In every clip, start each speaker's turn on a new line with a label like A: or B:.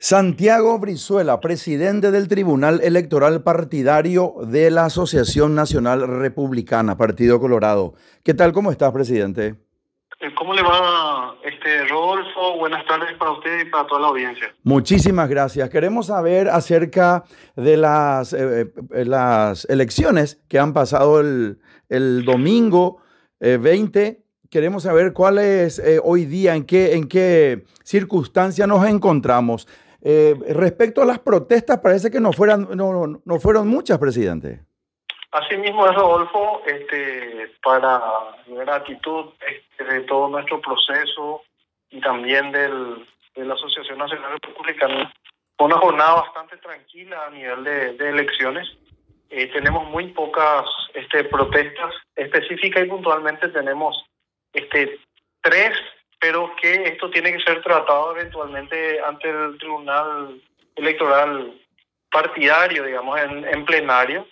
A: Santiago Brizuela, presidente del Tribunal Electoral Partidario de la Asociación Nacional Republicana, Partido Colorado. ¿Qué tal? ¿Cómo estás, presidente?
B: Eh, ¿Cómo le va, este Rodolfo? Buenas tardes para usted y para toda la audiencia.
A: Muchísimas gracias. Queremos saber acerca de las, eh, eh, las elecciones que han pasado el, el domingo 20 queremos saber cuál es hoy día, en qué, en qué circunstancia nos encontramos. Eh, respecto a las protestas, parece que no, fueran, no, no fueron muchas, presidente.
B: Así mismo es, Rodolfo, este, para gratitud este, de todo nuestro proceso y también del, de la Asociación Nacional Republicana. Fue una jornada bastante tranquila a nivel de, elecciones. Eh, tenemos muy pocas este, protestas específicas y puntualmente tenemos este, tres esto tiene que ser tratado eventualmente ante el Tribunal Electoral partidario, digamos, en, en plenario.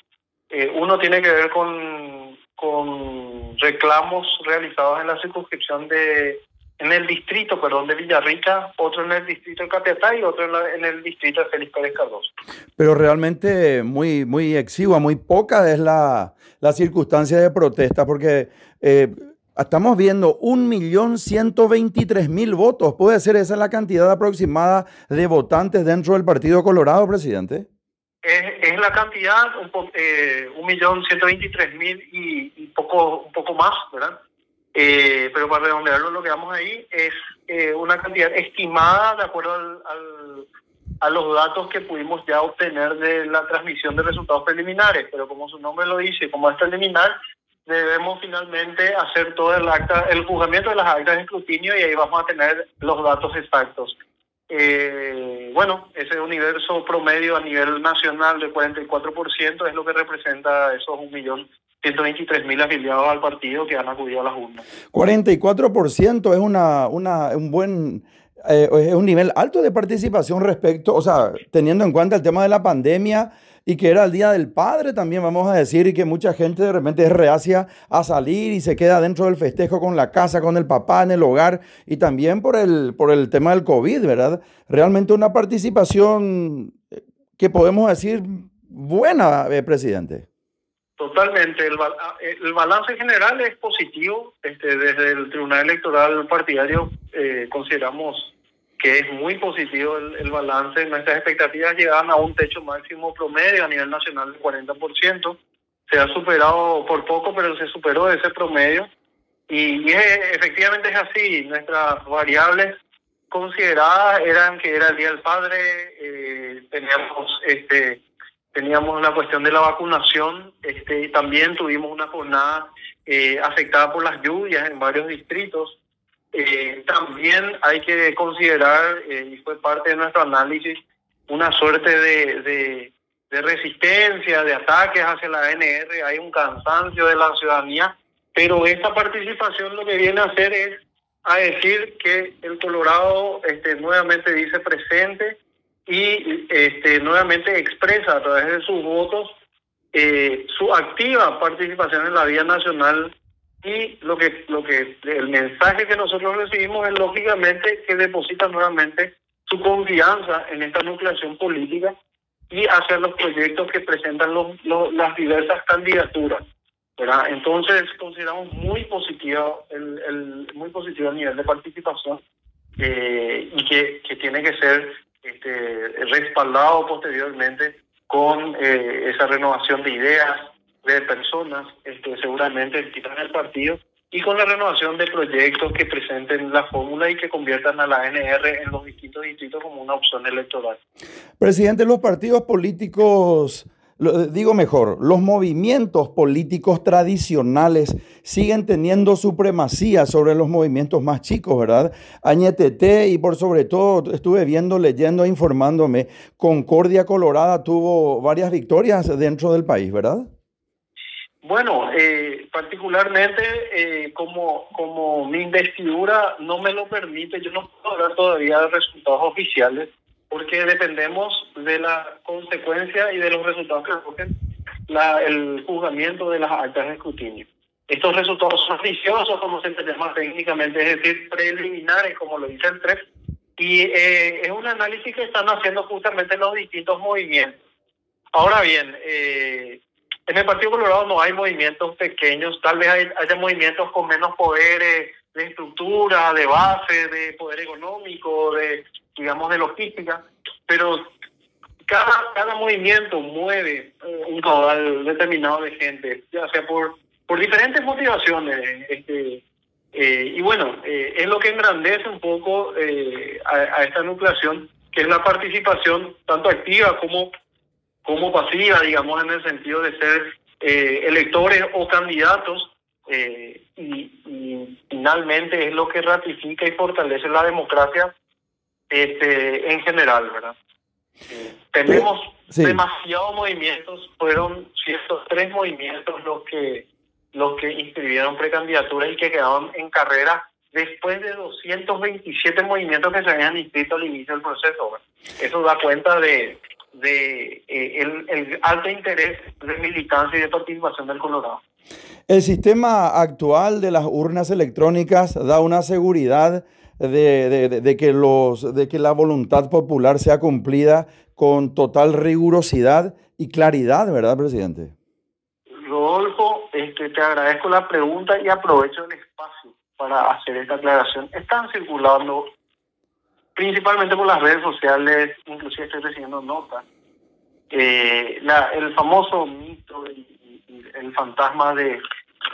B: Eh, uno tiene que ver con, con reclamos realizados en la circunscripción de, en el distrito, perdón, de Villarrica, otro en el distrito de Capiatá y otro en, el distrito de Félix Pérez Cardoso.
A: Pero realmente muy, muy exigua, muy poca es la, la circunstancia de protesta, porque eh, Estamos viendo 1.123.000 votos. ¿Puede ser esa la cantidad aproximada de votantes dentro del Partido Colorado, presidente?
B: Es, la cantidad, un eh, 1.123.000 y, y poco, un poco más, ¿verdad? Eh, pero para redondearlo, lo que vamos ahí es eh, una cantidad estimada de acuerdo al, a los datos que pudimos ya obtener de la transmisión de resultados preliminares. Pero como su nombre lo dice, como es preliminar, debemos finalmente hacer todo el acta, el juzgamiento de las actas de escrutinio y ahí vamos a tener los datos exactos. Eh, bueno, ese universo promedio a nivel nacional de 44% es lo que representa esos 1.123.000 afiliados al partido que han acudido a las urnas.
A: 44% es una, una, un buen... Eh, es un nivel alto de participación respecto, o sea, teniendo en cuenta el tema de la pandemia, y que era el Día del Padre también, vamos a decir, y que mucha gente de repente es reacia a salir y se queda dentro del festejo con la casa, con el papá, en el hogar, y también por el, por el tema del COVID, ¿verdad? Realmente una participación eh, que podemos decir buena, eh, presidente.
B: Totalmente, el, el, balance general es positivo. Este, desde el Tribunal Electoral Partidario eh, consideramos que es muy positivo el, balance. Nuestras expectativas llegaban a un techo máximo promedio a nivel nacional del 40%. Se ha superado por poco, pero se superó ese promedio. Y, efectivamente es así. Nuestras variables consideradas eran que era el Día del Padre, eh, teníamos este teníamos la cuestión de la vacunación, este, y también tuvimos una jornada eh, afectada por las lluvias en varios distritos. Eh, también hay que considerar, eh, y fue parte de nuestro análisis, una suerte de, de, resistencia, de ataques hacia la ANR, hay un cansancio de la ciudadanía, pero esta participación lo que viene a hacer es a decir que el Colorado este, nuevamente dice presente y este, nuevamente expresa a través de sus votos eh, su activa participación en la vida nacional y lo que lo que el mensaje que nosotros recibimos es lógicamente que deposita nuevamente su confianza en esta nucleación política y hacia los proyectos que presentan los, las diversas candidaturas. ¿verdad? Entonces consideramos muy positivo el, el muy positivo el nivel de participación eh, y que, que tiene que ser este, respaldado posteriormente con eh, esa renovación de ideas, de personas, este, seguramente quitan el partido, y con la renovación de proyectos que presenten la fórmula y que conviertan a la ANR en los distintos distritos como una opción electoral.
A: Presidente, los partidos políticos digo mejor, los movimientos políticos tradicionales siguen teniendo supremacía sobre los movimientos más chicos, ¿verdad? Añetete y por sobre todo estuve viendo, leyendo, informándome, Concordia Colorada tuvo varias victorias dentro del país, ¿verdad?
B: Bueno, eh, particularmente eh, como, como mi investidura no me lo permite, yo no puedo hablar todavía de resultados oficiales porque dependemos de la consecuencia y de los resultados que recogen el juzgamiento de las actas de escrutinio. Estos resultados son viciosos, como se llama técnicamente, es decir, preliminares, como lo dice el TREP, Y eh, es un análisis que están haciendo justamente los distintos movimientos. Ahora bien, eh, en el Partido Colorado no hay movimientos pequeños, tal vez hay, haya movimientos con menos poderes de estructura, de base, de poder económico, de, digamos, de logística, pero cada, cada movimiento mueve eh, un caudal determinado de gente, ya sea por, por diferentes motivaciones. Este, eh, y bueno, eh, es lo que engrandece un poco a, esta nucleación, que es la participación tanto activa como, como pasiva, digamos, en el sentido de ser electores o candidatos. y, finalmente es lo que ratifica y fortalece la democracia este, en general, ¿verdad? tenemos demasiados movimientos, fueron ciertos tres movimientos los que los que inscribieron precandidaturas y que quedaron en carrera después de 227 movimientos que se habían inscrito al inicio del proceso. Eso da cuenta de, de eh, el, el alto interés de militancia y de participación del Colorado.
A: El sistema actual de las urnas electrónicas da una seguridad de, de, que los, de que la voluntad popular sea cumplida con total rigurosidad y claridad, ¿verdad, presidente?
B: Rodolfo, este, te agradezco la pregunta y aprovecho el espacio para hacer esta aclaración. Están circulando, principalmente por las redes sociales, inclusive estoy recibiendo notas, eh, la, el famoso mito, el fantasma de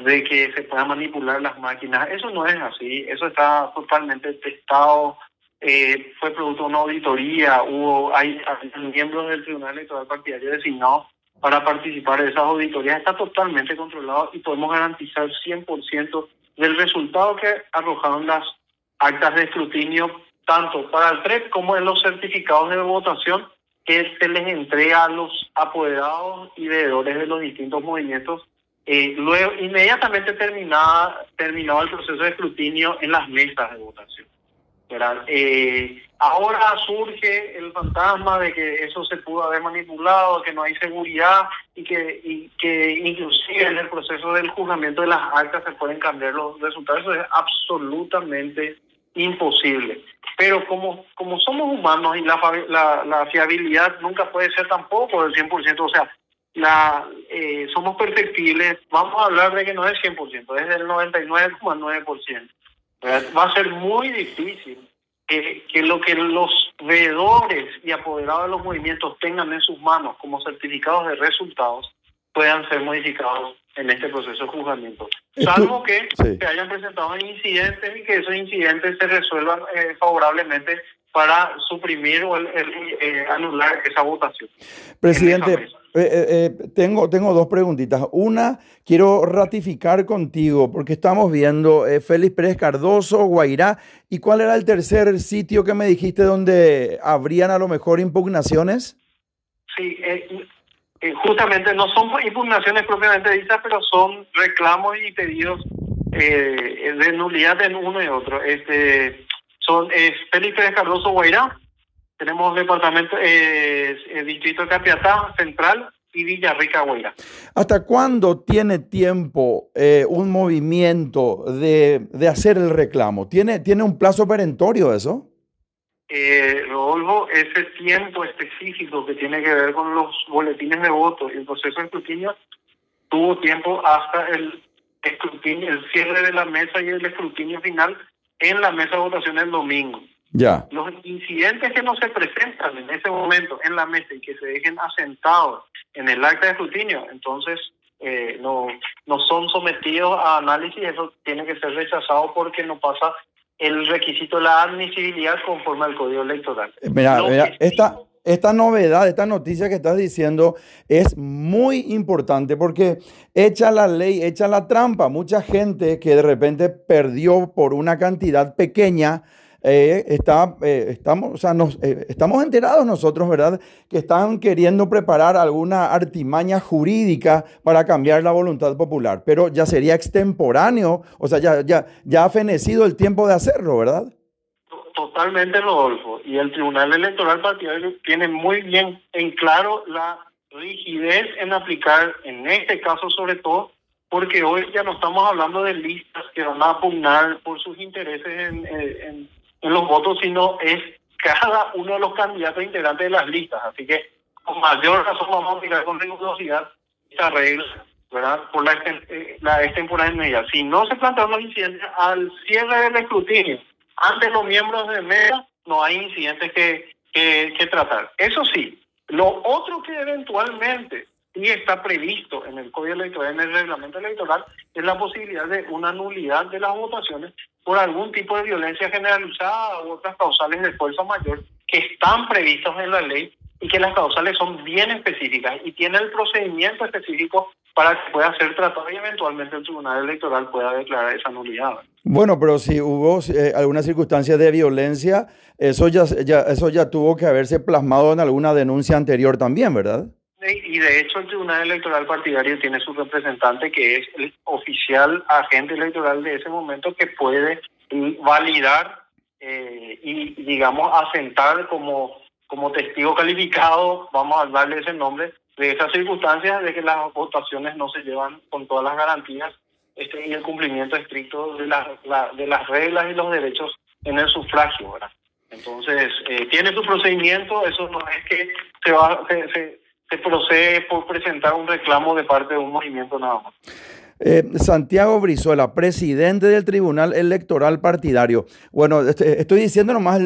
B: de que se puedan manipular las máquinas. Eso no es así, eso está totalmente testado, eh, fue producto de una auditoría, hubo hay, miembros del Tribunal Electoral Partidario designados para participar de esas auditorías, está totalmente controlado y podemos garantizar 100% del resultado que arrojaron las actas de escrutinio, tanto para el TREP como en los certificados de votación que se les entrega a los apoderados y veedores de los distintos movimientos eh, luego, inmediatamente terminaba, terminaba el proceso de escrutinio en las mesas de votación. Eh, ahora surge el fantasma de que eso se pudo haber manipulado, que no hay seguridad y que, y que inclusive en el proceso del juzgamiento de las actas se pueden cambiar los resultados. Eso es absolutamente imposible. Pero como, como somos humanos y la, fiabilidad nunca puede ser tampoco del 100%, o sea, la eh, somos perfectibles, vamos a hablar de que no es 100%, es del 99,9%. Va a ser muy difícil que, que lo que los veedores y apoderados de los movimientos tengan en sus manos como certificados de resultados puedan ser modificados en este proceso de juzgamiento. Salvo que se hayan presentado incidentes y que esos incidentes se resuelvan eh, favorablemente para suprimir o eh, anular esa votación.
A: Presidente, eh, eh, eh, tengo, tengo dos preguntitas. Una, quiero ratificar contigo, porque estamos viendo Félix Pérez Cardoso, Guairá, ¿y cuál era el tercer sitio que me dijiste donde habrían a lo mejor impugnaciones?
B: Sí, justamente no son impugnaciones propiamente dichas, pero son reclamos y pedidos de nulidad en uno y otro. Este, son Félix Pérez Cardoso, Guairá, tenemos departamento, eh, el distrito de Capiatá Central y Villarrica, Huayra.
A: ¿Hasta cuándo tiene tiempo eh, un movimiento de, de, hacer el reclamo? ¿Tiene, ¿Tiene un plazo perentorio eso?
B: Eh, Rodolfo, ese tiempo específico que tiene que ver con los boletines de voto y el proceso de escrutinio tuvo tiempo hasta el escrutinio, el cierre de la mesa y el escrutinio final en la mesa de votación el domingo.
A: Ya.
B: Los incidentes que no se presentan en ese momento en la mesa y que se dejen asentados en el acta de escrutinio, entonces eh, no, no son sometidos a análisis, eso tiene que ser rechazado porque no pasa el requisito de la admisibilidad conforme al Código Electoral.
A: Eh, mira, esta, esta novedad, esta noticia que estás diciendo es muy importante porque echa la ley, echa la trampa. Mucha gente que de repente perdió por una cantidad pequeña eh, está, eh, estamos, o sea, nos, eh, estamos enterados nosotros, ¿verdad? Que están queriendo preparar alguna artimaña jurídica para cambiar la voluntad popular, pero ya sería extemporáneo, o sea, ya, ya, ya ha fenecido el tiempo de hacerlo, ¿verdad?
B: Totalmente, Rodolfo. Y el Tribunal Electoral Partidario tiene muy bien en claro la rigidez en aplicar, en este caso sobre todo, porque hoy ya no estamos hablando de listas que van a pugnar por sus intereses en, en los votos, sino es cada uno de los candidatos integrantes de las listas. Así que con mayor razón vamos a aplicar con rigurosidad esta regla, ¿verdad? Por la, eh, la extemporaneidad. Si no se plantean los incidentes al cierre del escrutinio, ante los miembros de mesa, no hay incidentes que, que, que tratar. Eso sí, lo otro que eventualmente y está previsto en el Código Electoral, en el reglamento electoral, es la posibilidad de una nulidad de las votaciones por algún tipo de violencia generalizada u otras causales de fuerza mayor que están previstas en la ley y que las causales son bien específicas y tiene el procedimiento específico para que pueda ser tratado y eventualmente el Tribunal Electoral pueda declarar esa nulidad.
A: Bueno, pero si hubo eh, alguna circunstancia de violencia, eso ya, ya, eso ya tuvo que haberse plasmado en alguna denuncia anterior también, ¿verdad?
B: Y de hecho el Tribunal Electoral Partidario tiene su representante que es el oficial agente electoral de ese momento que puede validar eh, y digamos asentar como, como testigo calificado, vamos a darle ese nombre, de esas circunstancias de que las votaciones no se llevan con todas las garantías este, y el cumplimiento estricto de, la, de las reglas y los derechos en el sufragio. ¿verdad? Entonces, eh, tiene su procedimiento, eso no es que se va, se, se procede por presentar un reclamo de parte de un movimiento nada más.
A: Eh, Santiago Brizuela, presidente del Tribunal Electoral Partidario. Bueno, este, estoy diciendo nomás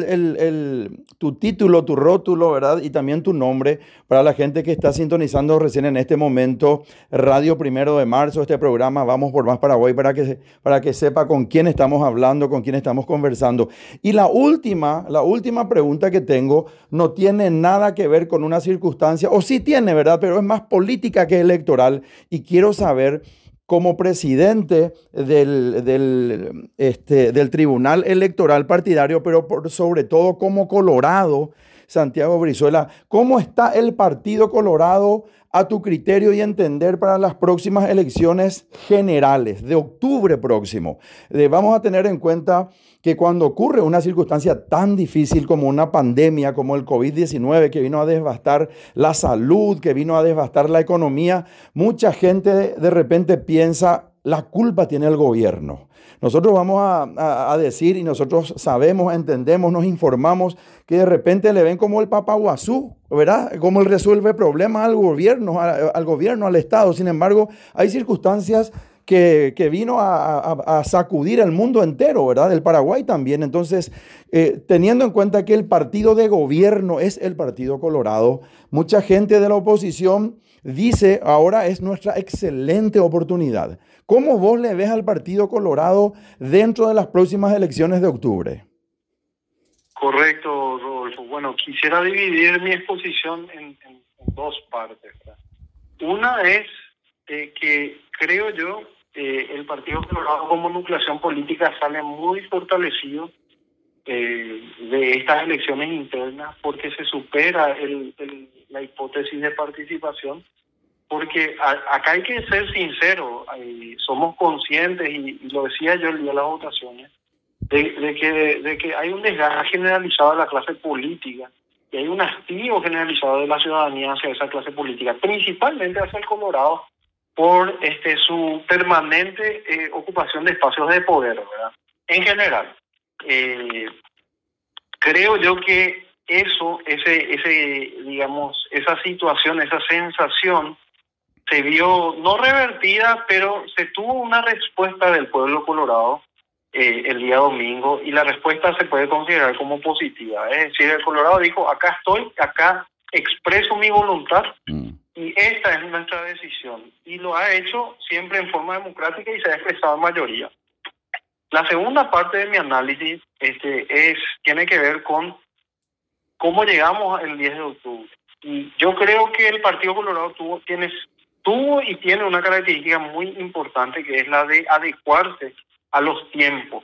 A: tu título, tu rótulo, ¿verdad? Y también tu nombre para la gente que está sintonizando recién en este momento Radio Primero de Marzo, este programa Vamos por Más Paraguay, para que, para que sepa con quién estamos hablando, con quién estamos conversando. Y la última, la última pregunta que tengo no tiene nada que ver con una circunstancia, o sí tiene, ¿verdad? Pero es más política que electoral y quiero saber como presidente del, del, este, del Tribunal Electoral Partidario, pero por, sobre todo como Colorado, Santiago Brizuela, ¿cómo está el Partido Colorado a tu criterio y entender para las próximas elecciones generales de octubre próximo? vamos a tener en cuenta que cuando ocurre una circunstancia tan difícil como una pandemia, como el COVID-19, que vino a devastar la salud, que vino a devastar la economía, mucha gente de repente piensa, la culpa tiene el gobierno. Nosotros vamos a, decir y nosotros sabemos, entendemos, nos informamos que de repente le ven como el papaguazú, ¿verdad? Como él resuelve problemas al gobierno, al gobierno, al Estado. Sin embargo, hay circunstancias que, vino a, sacudir el mundo entero, ¿verdad? El Paraguay también. Entonces, eh, teniendo en cuenta que el partido de gobierno es el Partido Colorado, mucha gente de la oposición dice, ahora es nuestra excelente oportunidad. ¿Cómo vos le ves al Partido Colorado dentro de las próximas elecciones de octubre?
B: Correcto, Rodolfo. Bueno, quisiera dividir mi exposición en, dos partes. Una es eh, que creo yo eh, el Partido Colorado como nucleación política sale muy fortalecido eh, de estas elecciones internas porque se supera el, la hipótesis de participación, porque acá hay que ser sincero, somos conscientes, y, lo decía yo el día de las votaciones, de, que, de que hay un desgaste generalizado de la clase política y hay un hastío generalizado de la ciudadanía hacia esa clase política, principalmente hacia el Colorado, por este su permanente eh, ocupación de espacios de poder, ¿verdad? En general, eh, creo yo que eso, ese, ese, digamos, esa situación, esa sensación se vio no revertida, pero se tuvo una respuesta del pueblo colorado eh, el día domingo y la respuesta se puede considerar como positiva. Es decir, el Colorado dijo, acá estoy, acá expreso mi voluntad. Mm. Y esta es nuestra decisión. Y lo ha hecho siempre en forma democrática y se ha expresado en mayoría. La segunda parte de mi análisis este, es, tiene que ver con cómo llegamos el 10 de octubre. Y yo creo que el Partido Colorado tuvo, tiene, tuvo y tiene una característica muy importante que es la de adecuarse a los tiempos.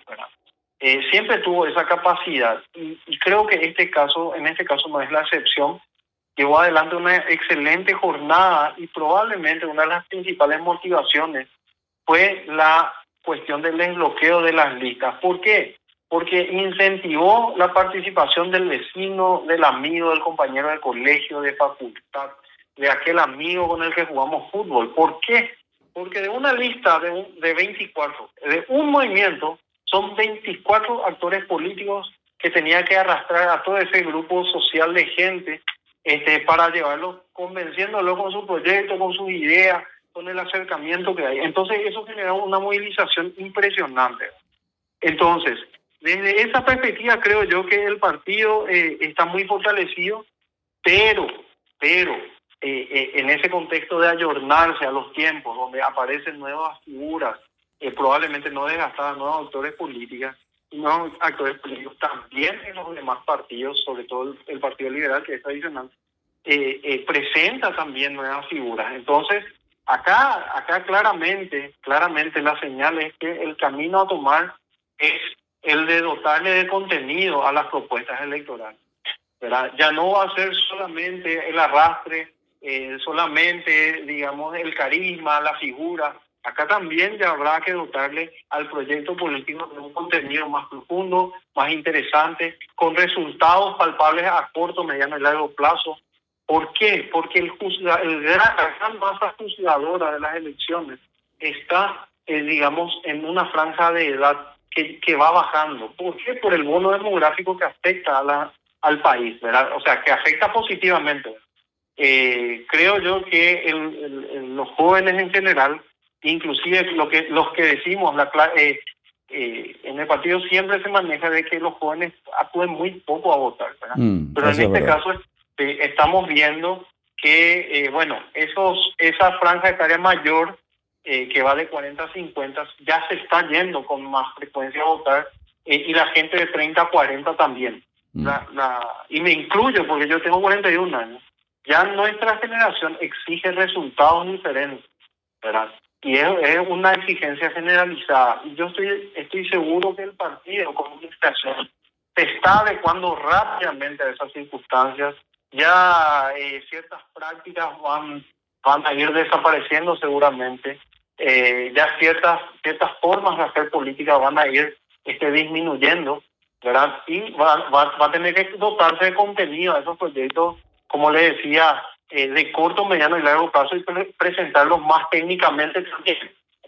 B: Eh, siempre tuvo esa capacidad y, y creo que este caso, en este caso no es la excepción llevó adelante una excelente jornada y probablemente una de las principales motivaciones fue la cuestión del desbloqueo de las listas. ¿Por qué? Porque incentivó la participación del vecino, del amigo, del compañero de colegio, de facultad, de aquel amigo con el que jugamos fútbol. ¿Por qué? Porque de una lista de, de 24, de un movimiento, son 24 actores políticos que tenía que arrastrar a todo ese grupo social de gente este, para llevarlo, convenciéndolo con su proyecto, con sus ideas, con el acercamiento que hay. Entonces eso generó una movilización impresionante. Entonces, desde esa perspectiva creo yo que el partido eh, está muy fortalecido, pero, pero eh, eh, en ese contexto de ayornarse a los tiempos, donde aparecen nuevas figuras, probablemente no desgastadas, nuevos actores políticos, nuevos actores políticos también en los demás partidos, sobre todo el, Partido Liberal, que es tradicional, presenta también nuevas figuras. Entonces, acá, acá claramente, claramente la señal es que el camino a tomar es el de dotarle de contenido a las propuestas electorales. Ya no va a ser solamente el arrastre, eh, solamente, digamos, el carisma, la figura. Acá también ya habrá que dotarle al proyecto político de un contenido más profundo, más interesante, con resultados palpables a corto, mediano y largo plazo. ¿Por qué? Porque el, el gran, la gran masa juzgadora de las elecciones está, eh, digamos, en una franja de edad que, va bajando. ¿Por qué? Por el bono demográfico que afecta a la, al país, ¿verdad? O sea, que afecta positivamente. Eh, creo yo que los jóvenes en general, inclusive lo que, los que decimos, la, eh, eh, en el partido siempre se maneja de que los jóvenes acuden muy poco a votar, ¿verdad? Mm, Pero en este caso estamos viendo que, bueno, esos esa franja etaria mayor eh, que va de 40 a 50, ya se está yendo con más frecuencia a votar eh, y la gente de 30 a 40 también. Mm. y me incluyo porque yo tengo 41 años. Ya nuestra generación exige resultados diferentes, ¿verdad? Y es, es una exigencia generalizada. Y yo estoy, estoy seguro que el partido como administración se está adecuando rápidamente a esas circunstancias. Ya eh, ciertas prácticas van, van a ir desapareciendo seguramente eh, ya ciertas ciertas formas de hacer política van a ir este, disminuyendo, ¿verdad? Y va, va, a tener que dotarse de contenido a esos proyectos, como le decía, eh, de corto, mediano y largo plazo y presentarlos más técnicamente también.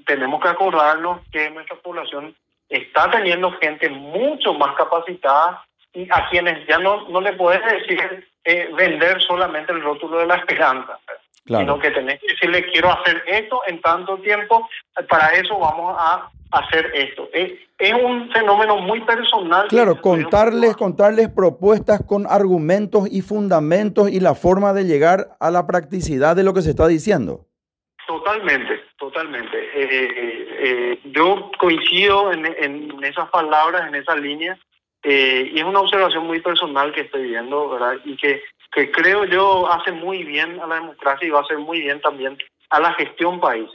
B: Tenemos que acordarnos que nuestra población está teniendo gente mucho más capacitada y a quienes ya no, no le puedes decir eh, vender solamente el rótulo de la esperanza. Sino que tenés que decirle, quiero hacer esto en tanto tiempo, para eso vamos a hacer esto. Es, es un fenómeno muy personal.
A: Claro, contarles, contarles propuestas con argumentos y fundamentos y la forma de llegar a la practicidad de lo que se está diciendo.
B: Totalmente, totalmente. Eh, eh, eh, yo coincido en, en, esas palabras, en esa línea, y es una observación muy personal que estoy viendo, ¿verdad? Y que que creo yo hace muy bien a la democracia y va a hacer muy bien también a la gestión país.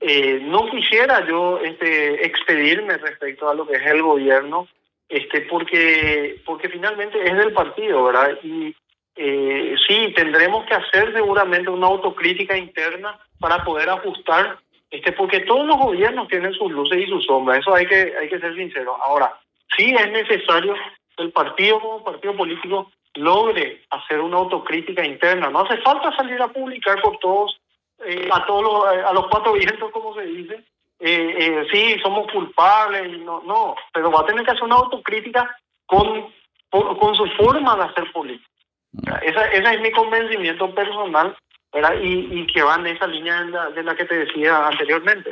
B: Eh, no quisiera yo este, expedirme respecto a lo que es el gobierno, este, porque, porque finalmente es del partido, ¿verdad? Y eh, sí, tendremos que hacer seguramente una autocrítica interna para poder ajustar, este, porque todos los gobiernos tienen sus luces y sus sombras, eso hay que, hay que ser sincero. Ahora, sí es necesario el partido como partido político logre hacer una autocrítica interna. No hace falta salir a publicar por todos, eh, a todos los, a los cuatro vientos, como se dice. Eh, eh, sí, somos culpables, no, no, pero va a tener que hacer una autocrítica con, con, su forma de hacer política. Esa, ese es mi convencimiento personal Y, y, que va en esa línea de la, de la que te decía anteriormente.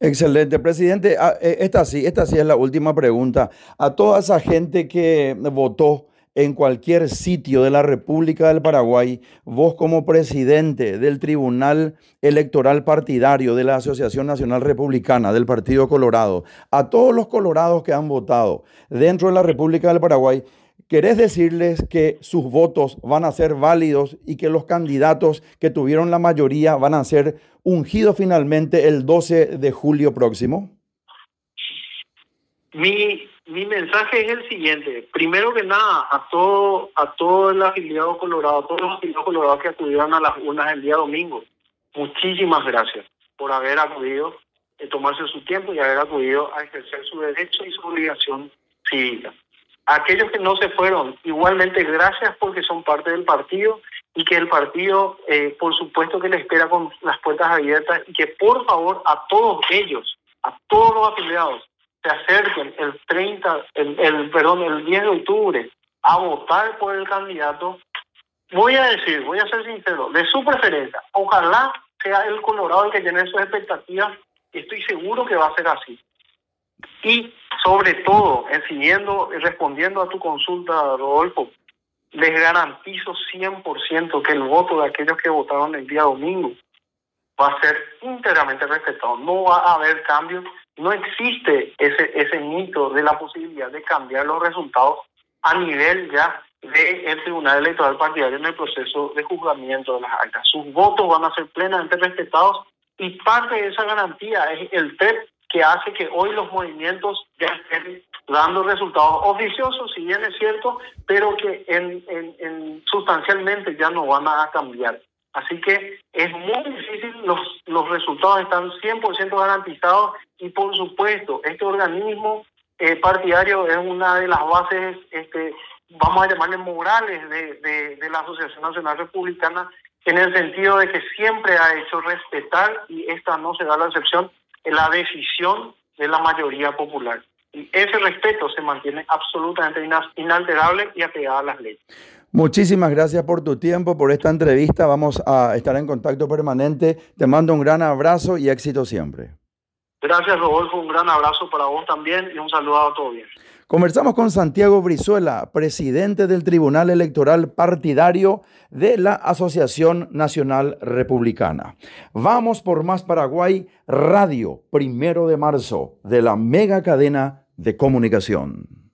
A: Excelente, presidente. Ah, esta sí, esta sí es la última pregunta. A toda esa gente que votó en cualquier sitio de la República del Paraguay, vos como presidente del Tribunal Electoral Partidario de la Asociación Nacional Republicana del Partido Colorado, a todos los colorados que han votado dentro de la República del Paraguay, ¿querés decirles que sus votos van a ser válidos y que los candidatos que tuvieron la mayoría van a ser ungidos finalmente el 12 de julio próximo?
B: Mi mi mensaje es el siguiente. Primero que nada, a todo, a todo el afiliado colorado, a todos los afiliados colorados que acudieron a las urnas el día domingo, muchísimas gracias por haber acudido, eh, tomarse su tiempo y haber acudido a ejercer su derecho y su obligación cívica. aquellos que no se fueron, igualmente gracias porque son parte del partido y que el partido, eh, por supuesto que le espera con las puertas abiertas y que por favor a todos ellos, a todos los afiliados, se acerquen el 30, el, el, perdón, el 10 de octubre a votar por el candidato, voy a decir, voy a ser sincero, de su preferencia, ojalá sea el Colorado el que tiene sus expectativas, estoy seguro que va a ser así. Y sobre todo, siguiendo y respondiendo a tu consulta, Rodolfo, les garantizo 100% que el voto de aquellos que votaron el día domingo va a ser íntegramente respetado. No va a haber cambios. No existe ese, ese mito de la posibilidad de cambiar los resultados a nivel ya del Tribunal Electoral Partidario en el proceso de juzgamiento de las actas. Sus votos van a ser plenamente respetados y parte de esa garantía es el TEP que hace que hoy los movimientos ya estén dando resultados oficiosos, si bien es cierto, pero que en, en, sustancialmente ya no van a cambiar. Así que es muy difícil, los, los resultados están 100% garantizados y por supuesto este organismo eh, partidario es una de las bases, este, vamos a llamarle morales de, de, de la Asociación Nacional Republicana, en el sentido de que siempre ha hecho respetar, y esta no se da la excepción, la decisión de la mayoría popular. Y ese respeto se mantiene absolutamente inalterable y apegado a las leyes.
A: Muchísimas gracias por tu tiempo, por esta entrevista. Vamos a estar en contacto permanente. Te mando un gran abrazo y éxito siempre.
B: Gracias, Rodolfo. Un gran abrazo para vos también y un saludo a todos. Bien.
A: Conversamos con Santiago Brizuela, presidente del Tribunal Electoral Partidario de la Asociación Nacional Republicana. Vamos por Más Paraguay, Radio, primero de marzo, de la mega cadena de comunicación.